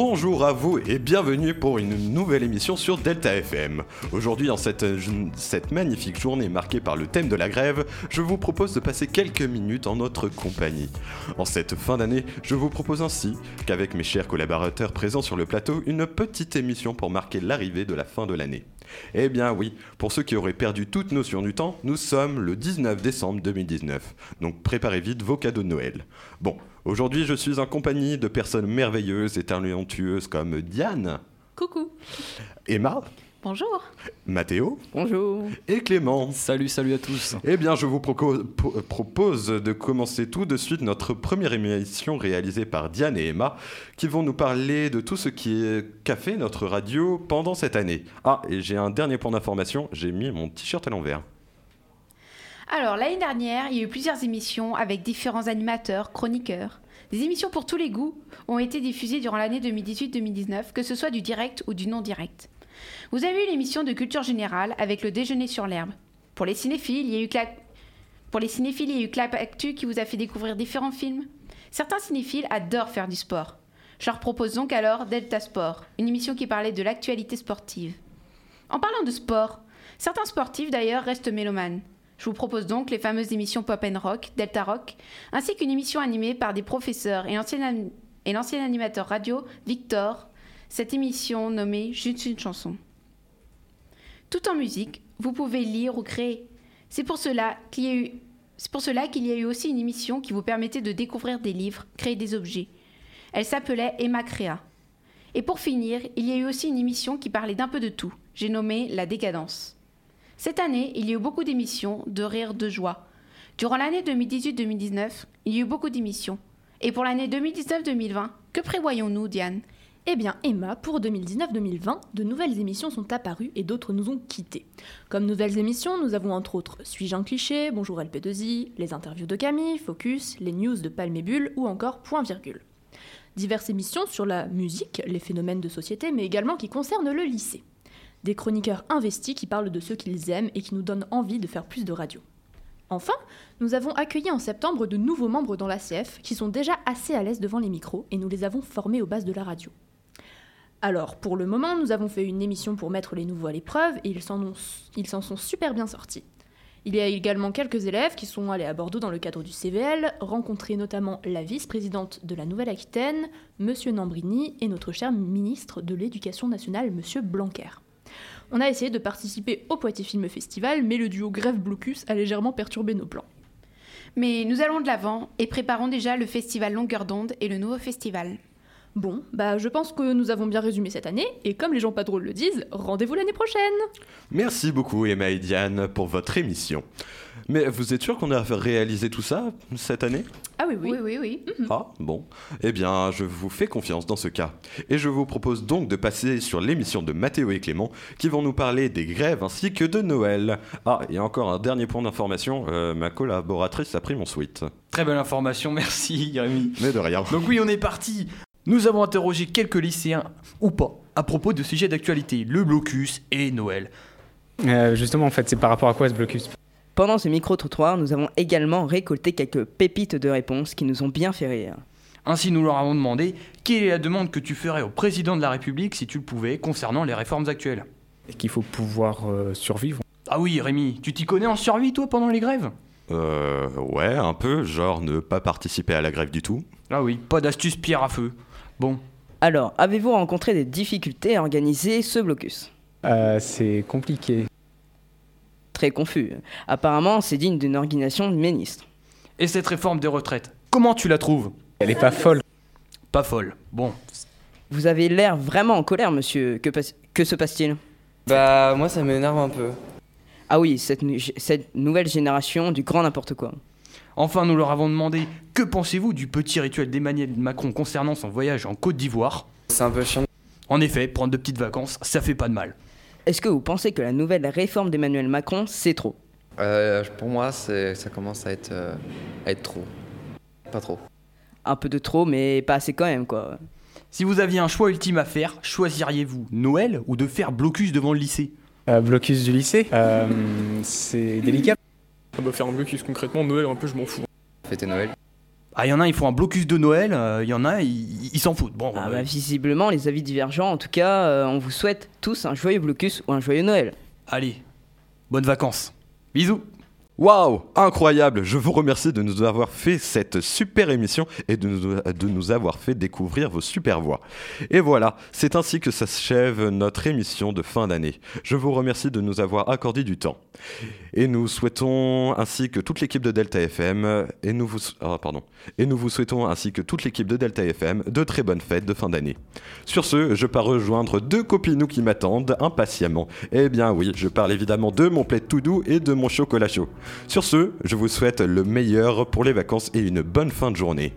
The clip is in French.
Bonjour à vous et bienvenue pour une nouvelle émission sur Delta FM. Aujourd'hui, cette, cette, magnifique journée marquée par le thème de la grève, je vous propose de passer quelques minutes en notre compagnie. En cette fin d'année, je vous propose ainsi qu'avec mes chers collaborateurs présents sur le plateau, une petite émission pour marquer l'arrivée de la fin de l'année. Eh bien oui, pour ceux qui auraient perdu toute notion du temps, nous sommes le 19 décembre 2019. Donc préparez vite vos cadeaux de Noël. Bon, aujourd'hui je suis en compagnie de personnes merveilleuses et talentueuses comme Diane. Coucou. Emma. Bonjour. Mathéo. Bonjour. Et Clément. Salut, salut à tous. Eh bien, je vous propose de commencer tout de suite notre première émission réalisée par Diane et Emma, qui vont nous parler de tout ce qui qu'a fait notre radio pendant cette année. Ah, et j'ai un dernier point d'information, j'ai mis mon t-shirt à l'envers. Alors, l'année dernière, il y a eu plusieurs émissions avec différents animateurs, chroniqueurs. Des émissions pour tous les goûts ont été diffusées durant l'année 2018-2019, que ce soit du direct ou du non direct. Vous avez eu l'émission de culture générale avec le déjeuner sur l'herbe. Pour les cinéphiles, il y a eu Clap... Pour Actu qui vous a fait découvrir différents films. Certains cinéphiles adorent faire du sport. Je leur propose donc alors Delta Sport, une émission qui parlait de l'actualité sportive. En parlant de sport, certains sportifs d'ailleurs restent mélomanes. Je vous propose donc les fameuses émissions Pop and Rock, Delta Rock, ainsi qu'une émission animée par des professeurs et, l'ancien animateur radio Victor, cette émission nommée Juste une chanson. Tout en musique, vous pouvez lire ou créer. C'est pour cela qu'il y a eu c'est pour cela qu'il y a eu aussi une émission qui vous permettait de découvrir des livres, créer des objets. Elle s'appelait Emma Créa. Et pour finir, il y a eu aussi une émission qui parlait d'un peu de tout. J'ai nommé La Décadence. Cette année, il y a eu beaucoup d'émissions, de rire, de joie. Durant l'année 2018-2019, il y a eu beaucoup d'émissions. Et pour l'année 2019-2020, que prévoyons-nous, Diane? Eh bien, Emma, pour 2019-2020, de nouvelles émissions sont apparues et d'autres nous ont quittés. Comme nouvelles émissions, nous avons entre autres Suis-je un cliché, Bonjour LP2I, les interviews de Camille, Focus, les news de Bulle ou encore Point Virgule. Diverses émissions sur la musique, les phénomènes de société, mais également qui concernent le lycée. Des chroniqueurs investis qui parlent de ce qu'ils aiment et qui nous donnent envie de faire plus de radio. Enfin, nous avons accueilli en septembre de nouveaux membres dans l'ACF qui sont déjà assez à l'aise devant les micros et nous les avons formés aux bases de la radio. Alors, pour le moment, nous avons fait une émission pour mettre les nouveaux à l'épreuve et ils s'en sont super bien sortis. Il y a également quelques élèves qui sont allés à Bordeaux dans le cadre du CVL, rencontrer notamment la vice-présidente de la Nouvelle-Aquitaine, M. Nambrini, et notre cher ministre de l'Éducation nationale, M. Blanquer. On a essayé de participer au Poitiers Film Festival, mais le duo Grève-Blocus a légèrement perturbé nos plans. Mais nous allons de l'avant et préparons déjà le festival Longueur d'onde et le nouveau festival. Bon, bah je pense que nous avons bien résumé cette année, et comme les gens pas drôles le disent, rendez-vous l'année prochaine Merci beaucoup Emma et Diane pour votre émission. Mais vous êtes sûr qu'on a réalisé tout ça cette année? Ah oui, oui, oui, oui. Mhm. Ah, bon. Eh bien, je vous fais confiance dans ce cas. Et je vous propose donc de passer sur l'émission de Mathéo et Clément, qui vont nous parler des grèves ainsi que de Noël. Ah, et encore un dernier point d'information, euh, ma collaboratrice a pris mon suite. Très belle information, merci Rémi. Mais de rien. Donc oui, on est parti nous avons interrogé quelques lycéens, ou pas, à propos de sujets d'actualité, le blocus et Noël. Euh, justement, en fait, c'est par rapport à quoi ce blocus? Pendant ce micro-trottoir, nous avons également récolté quelques pépites de réponses qui nous ont bien fait rire. Ainsi, nous leur avons demandé quelle est la demande que tu ferais au président de la République si tu le pouvais concernant les réformes actuelles? Et qu'il faut pouvoir euh, survivre. Ah oui, Rémi, tu t'y connais en survie, toi, pendant les grèves? Euh, ouais, un peu, genre ne pas participer à la grève du tout. Ah oui, pas d'astuce pierre à feu. Bon. Alors, avez-vous rencontré des difficultés à organiser ce blocus? Euh, C'est compliqué. Très confus. Apparemment, c'est digne d'une organisation de ministre. Et cette réforme des retraites, comment tu la trouves? Elle est pas folle. Pas folle. Bon. Vous avez l'air vraiment en colère, monsieur. Que, que se passe-t-il? Bah, moi, ça m'énerve un peu. Ah oui, cette, cette nouvelle génération du grand n'importe quoi. Enfin, nous leur avons demandé que pensez-vous du petit rituel d'Emmanuel Macron concernant son voyage en Côte d'Ivoire? C'est un peu chiant. En effet, prendre de petites vacances, ça fait pas de mal. Est-ce que vous pensez que la nouvelle réforme d'Emmanuel Macron, c'est trop? Euh, Pour moi, ça commence à être, euh, à être trop. Pas trop. Un peu de trop, mais pas assez quand même, quoi. Si vous aviez un choix ultime à faire, choisiriez-vous Noël ou de faire blocus devant le lycée? Euh, Blocus du lycée? C'est délicat. On va faire un blocus concrètement, Noël un peu je m'en fous. Fêter Noël Ah, il y en a, ils font un blocus de Noël, euh, il y en a, ils ils s'en foutent. Bon, Ah bah, bah, visiblement, les avis divergents. En tout cas, euh, on vous souhaite tous un joyeux blocus ou un joyeux Noël. allez, bonnes vacances. Bisous. Waouh, incroyable Je vous remercie de nous avoir fait cette super émission et de nous, de nous avoir fait découvrir vos super voix. Et voilà, c'est ainsi que s'achève notre émission de fin d'année. Je vous remercie de nous avoir accordé du temps. Et nous souhaitons ainsi que toute l'équipe de Delta FM et nous vous pardon. Et nous vous souhaitons ainsi que toute l'équipe de Delta FM de très bonnes fêtes de fin d'année. Sur ce, je pars rejoindre deux copinous qui m'attendent impatiemment. Eh bien oui, je parle évidemment de mon plaid tout doux et de mon chocolat chaud. Sur ce, je vous souhaite le meilleur pour les vacances et une bonne fin de journée.